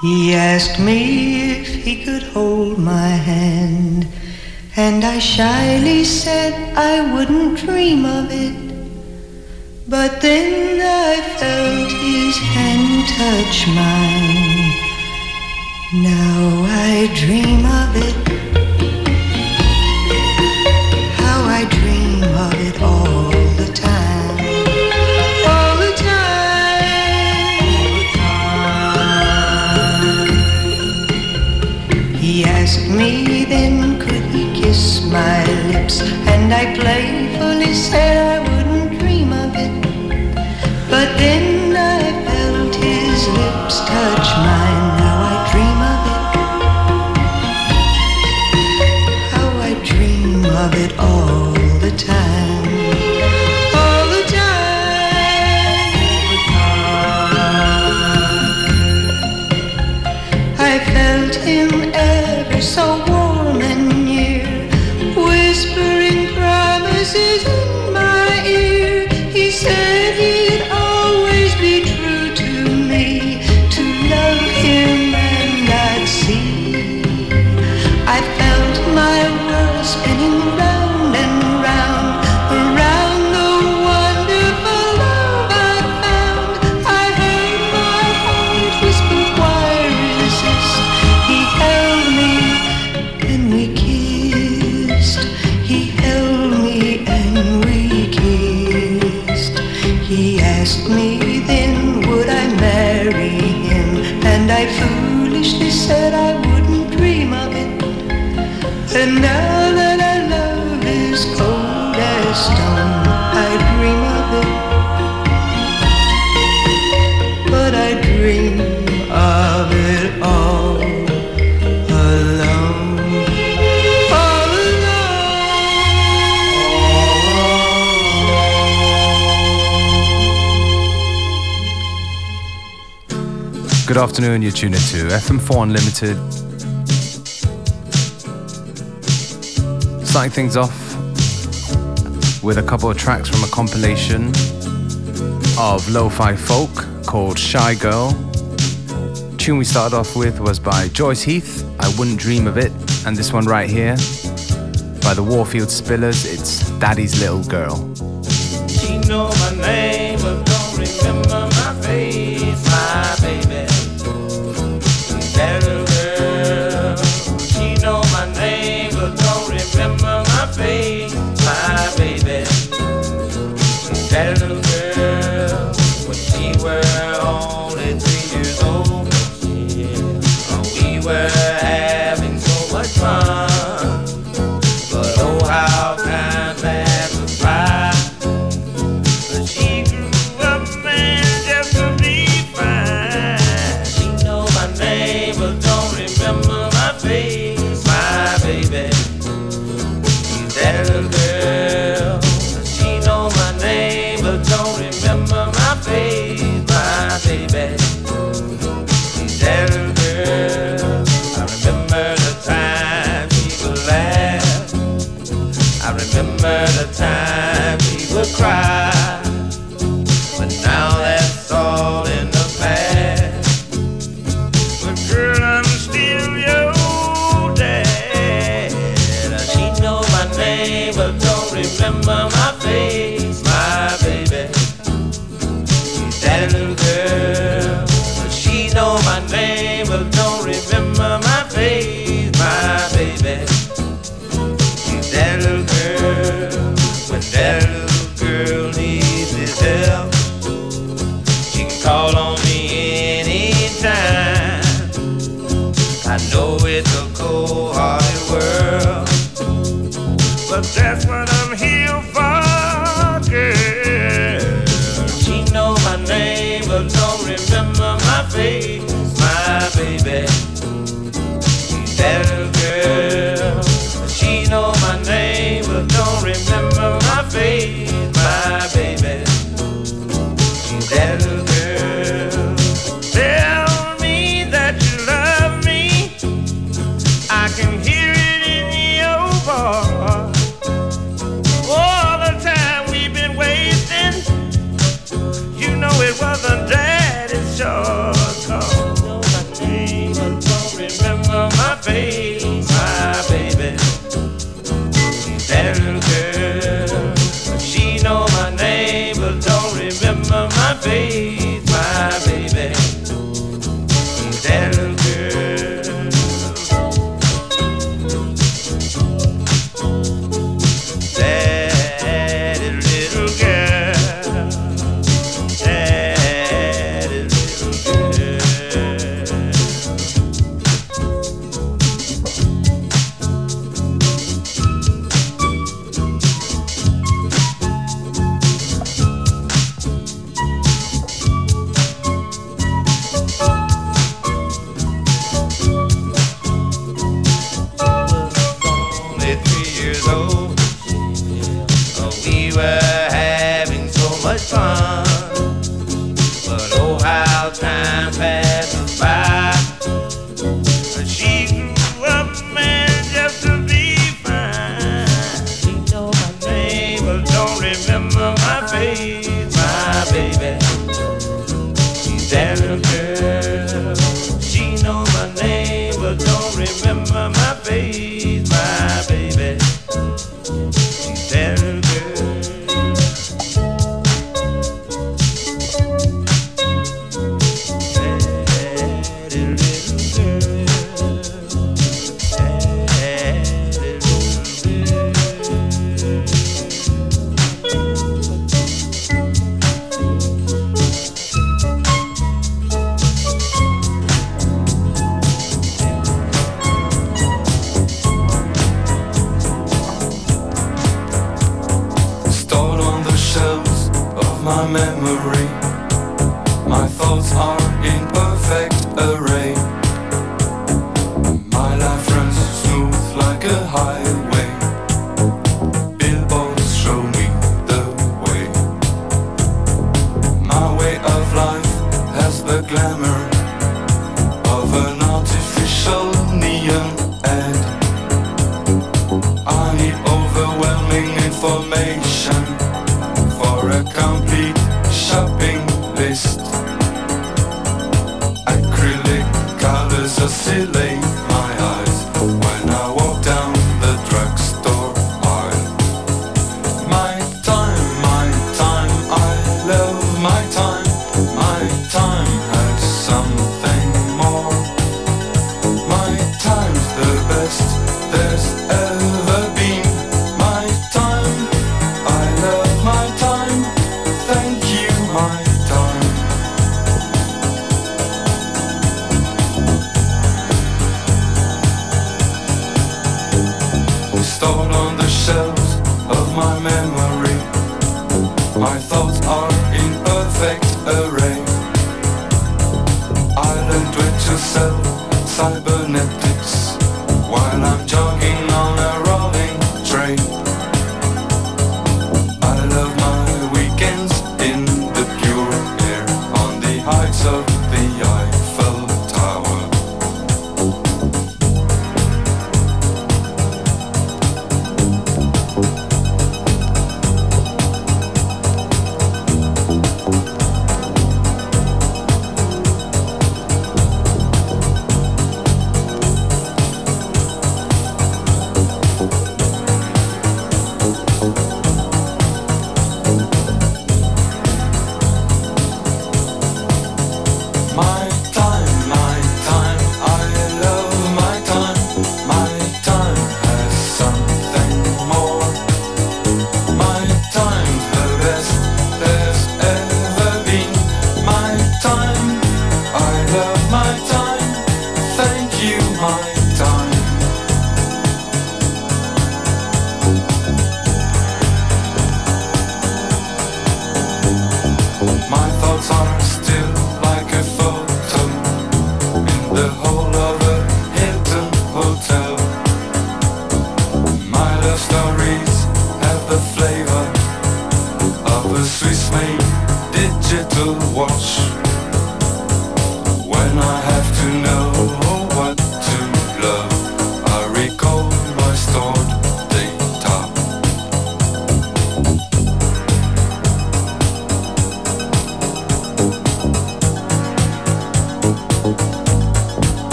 He asked me if he could hold my hand, and I shyly said I wouldn't dream of it. But then I felt his hand touch mine. Now I dream of it. my lips, and I playfully said I wouldn't dream of it. But then I felt his lips touch afternoon. You're in to FM4 Unlimited. Starting things off with a couple of tracks from a compilation of lo-fi folk called Shy Girl. The tune we started off with was by Joyce Heath, I Wouldn't Dream of It, and this one right here by the Warfield Spillers, it's Daddy's Little Girl.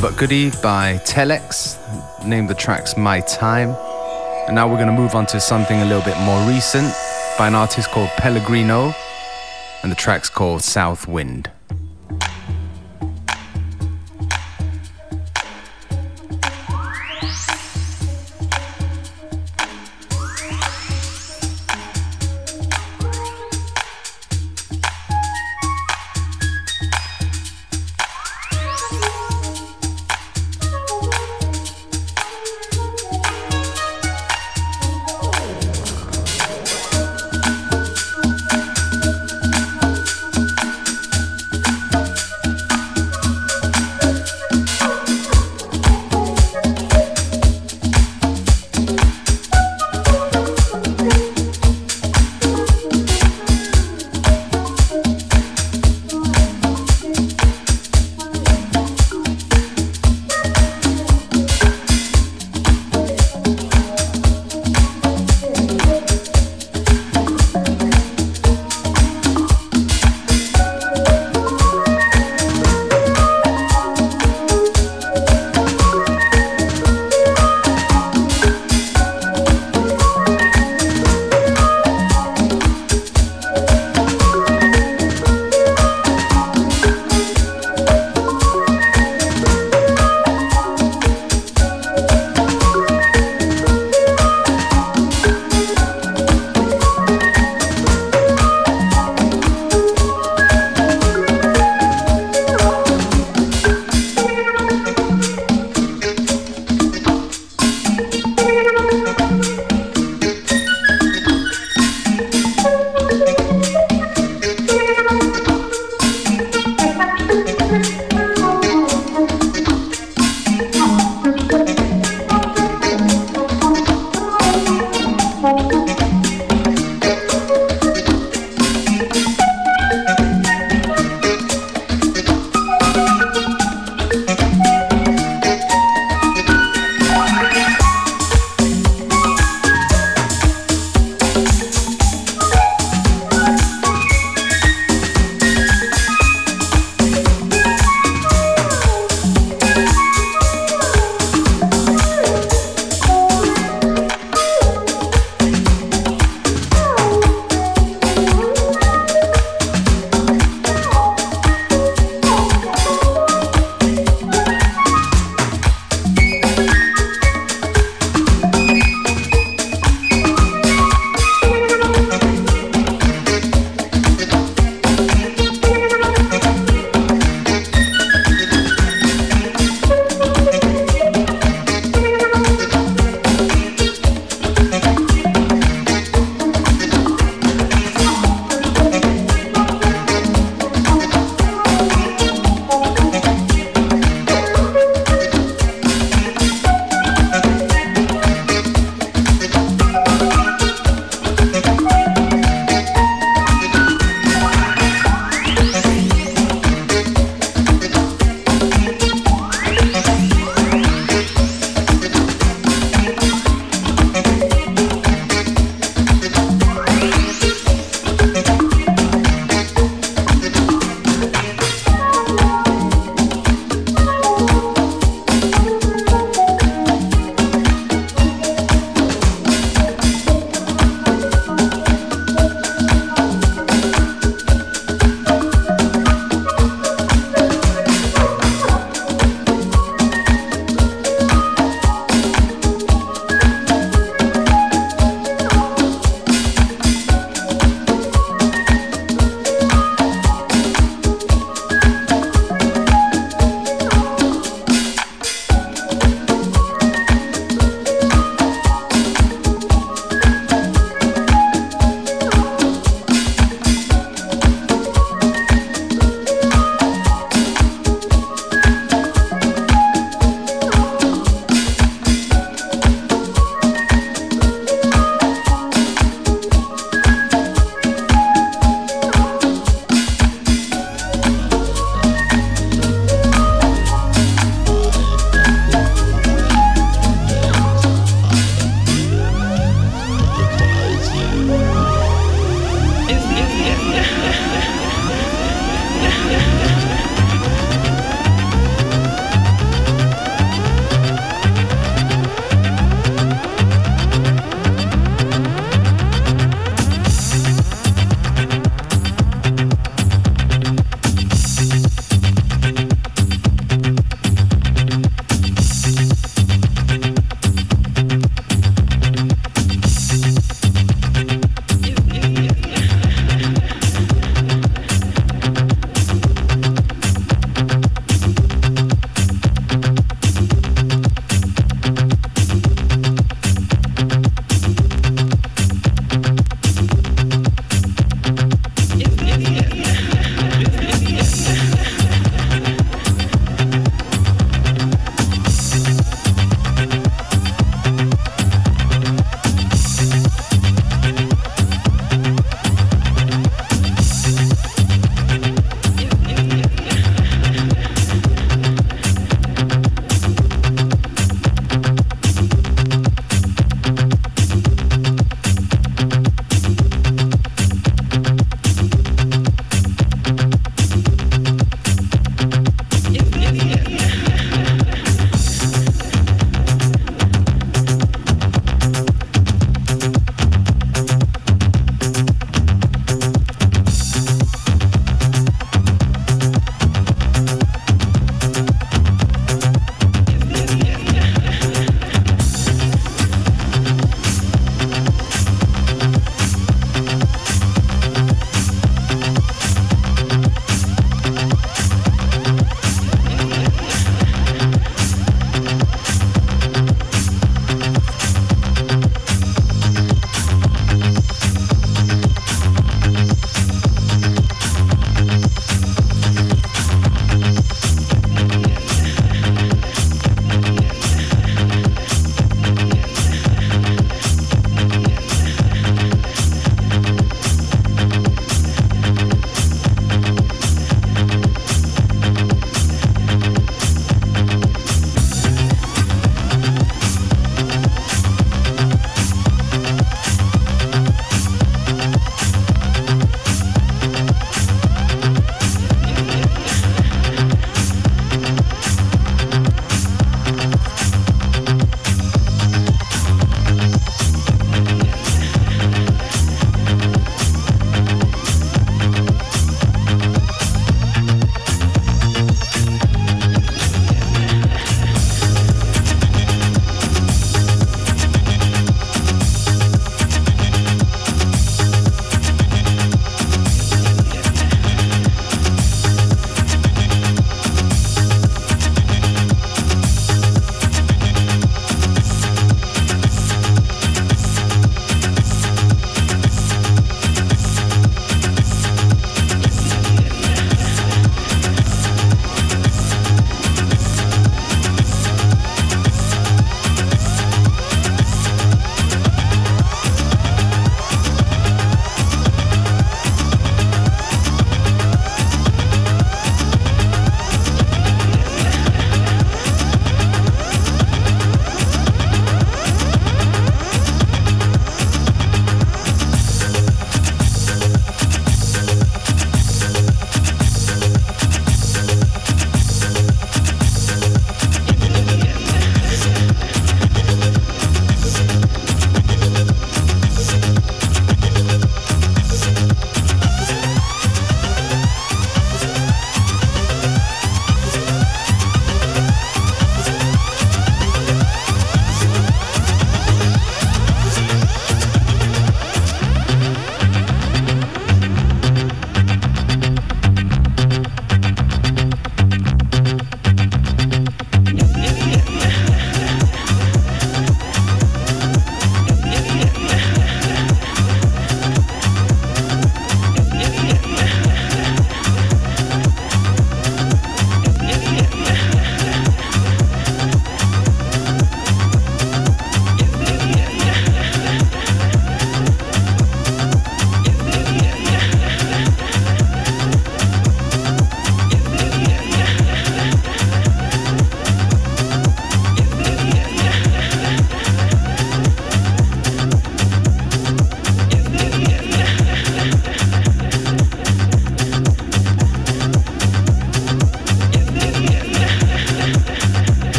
But goodie by Telex. Named the tracks My Time. And now we're going to move on to something a little bit more recent by an artist called Pellegrino. And the track's called South Wind.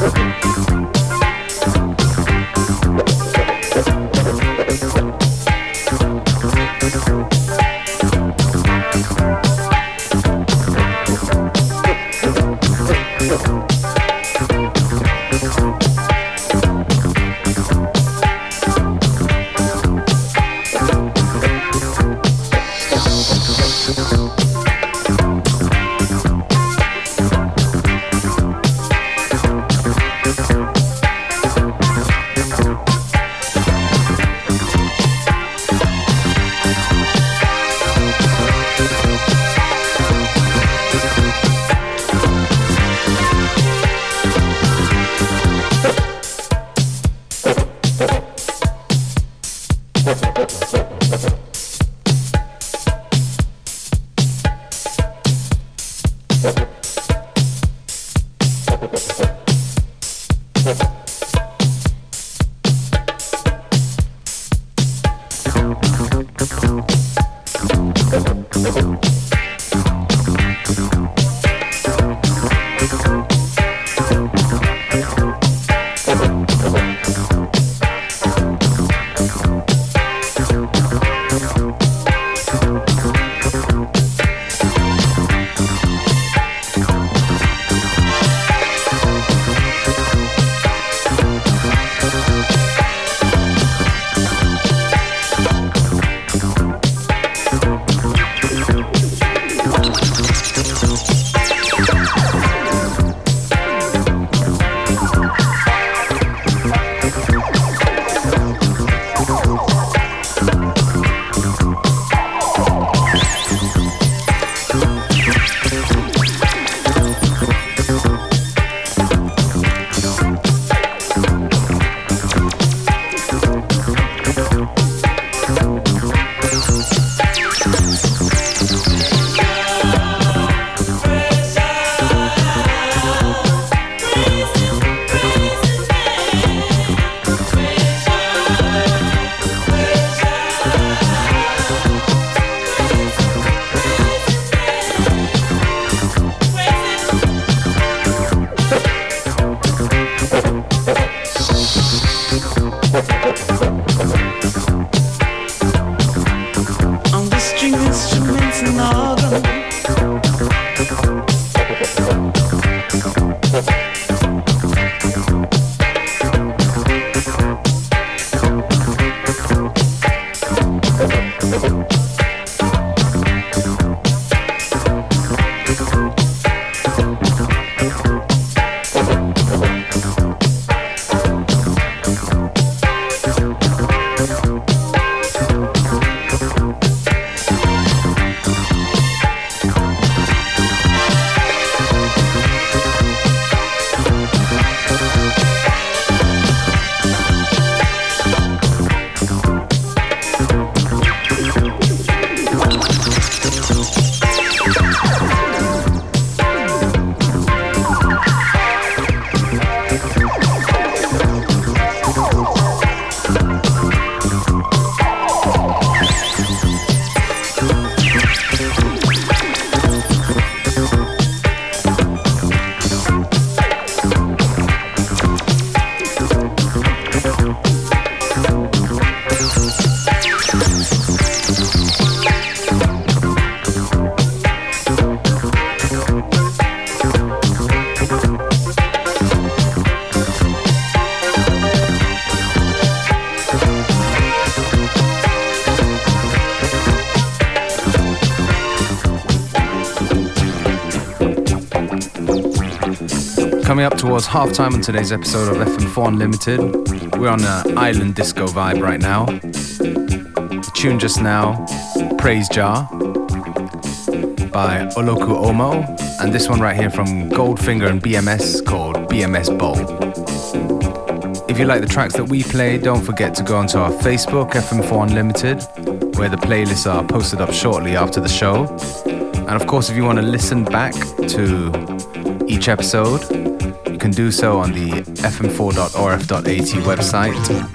Música coming up towards halftime on today's episode of FM4 Unlimited. We're on an island disco vibe right now. The tune just now, Praise Jar by Oloku Omo, and this one right here from Goldfinger and BMS called BMS Bowl. If you like the tracks that we play, don't forget to go onto our Facebook, FM4 Unlimited, where the playlists are posted up shortly after the show. And of course, if you want to listen back to each episode, can do so on the fm4.orf.at website.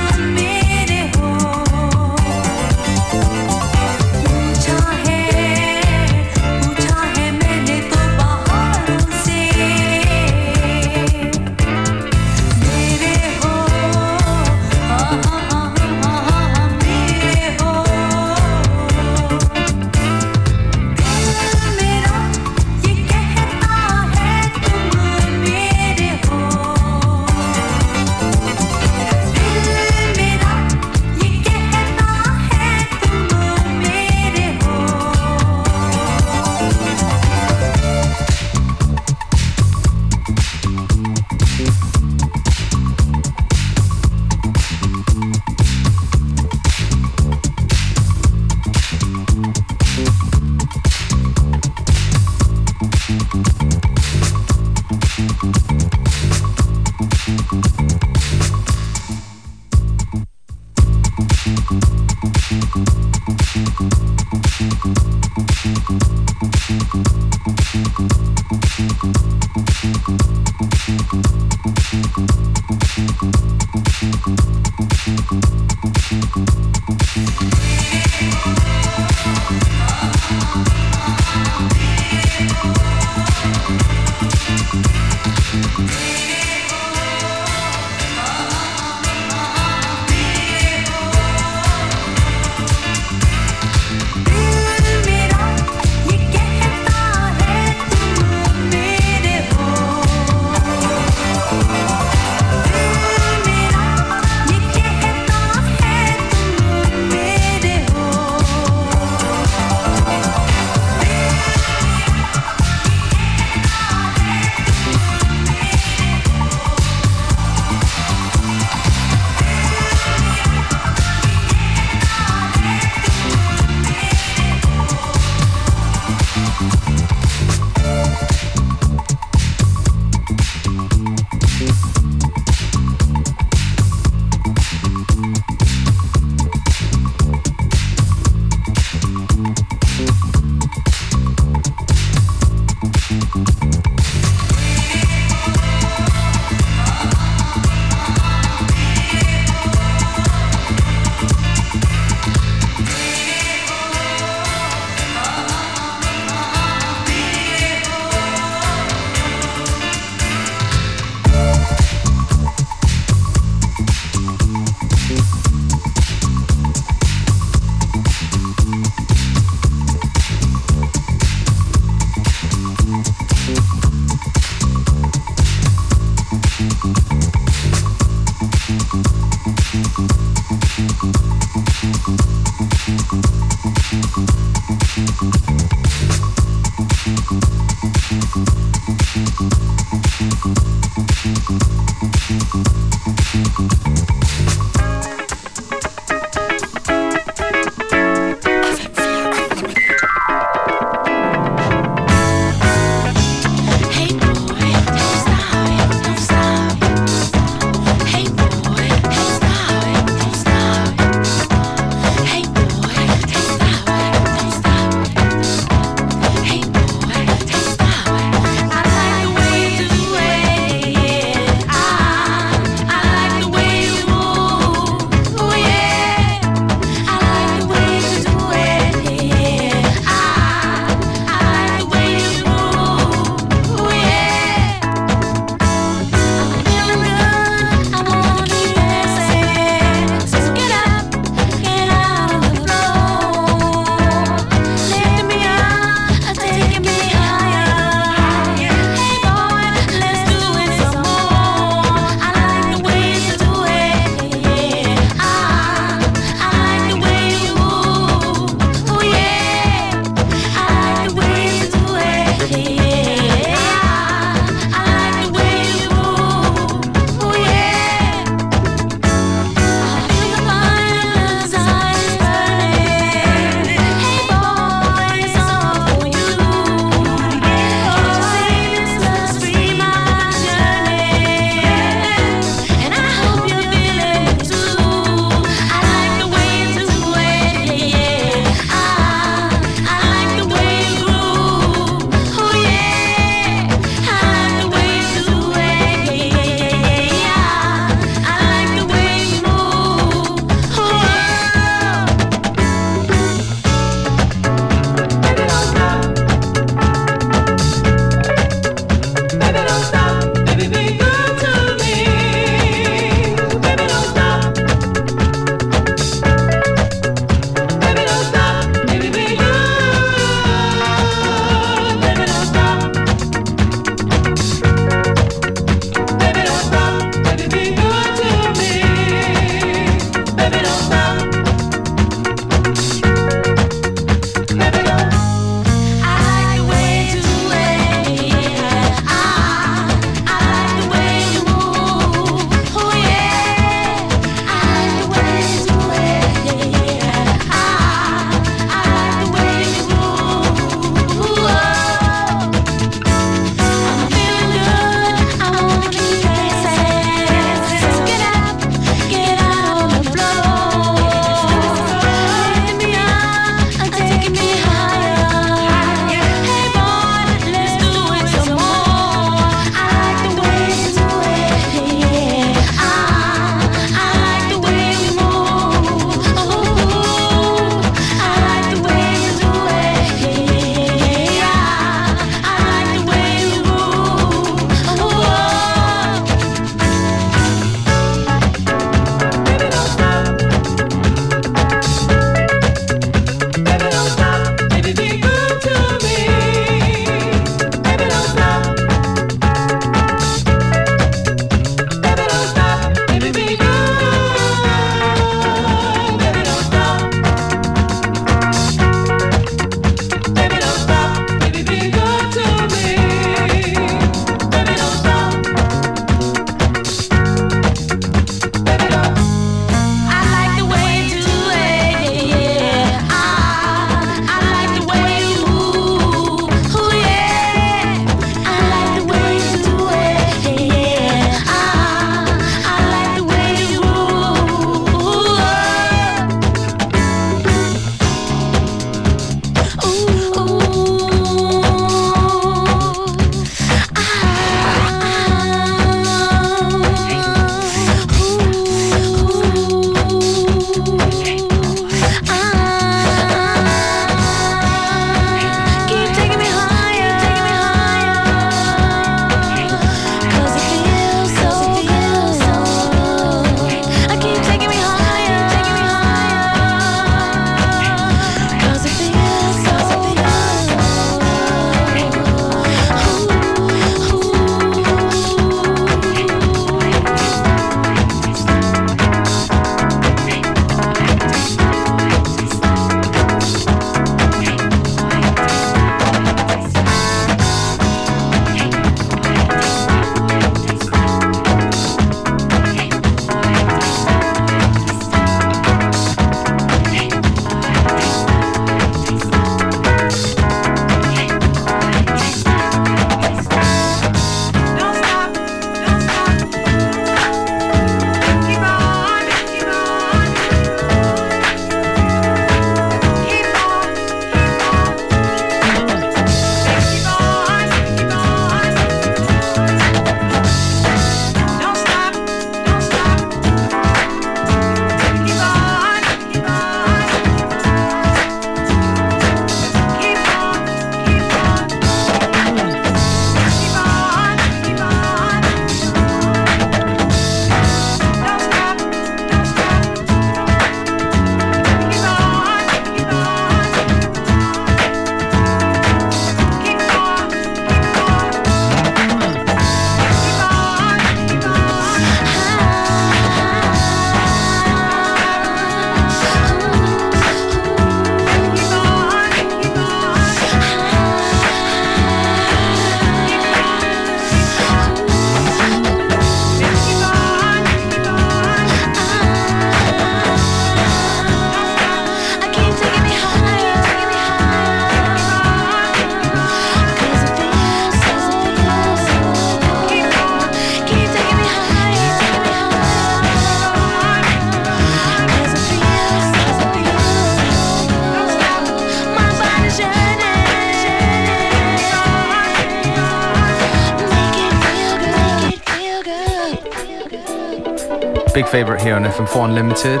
Favorite here on FM4 Unlimited.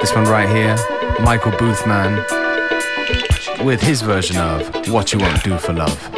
This one right here, Michael Boothman with his version of What You Won't Do for Love.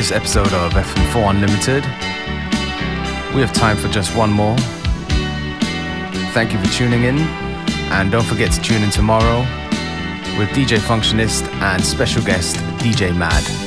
This episode of FM4 Unlimited. We have time for just one more. Thank you for tuning in, and don't forget to tune in tomorrow with DJ Functionist and special guest DJ Mad.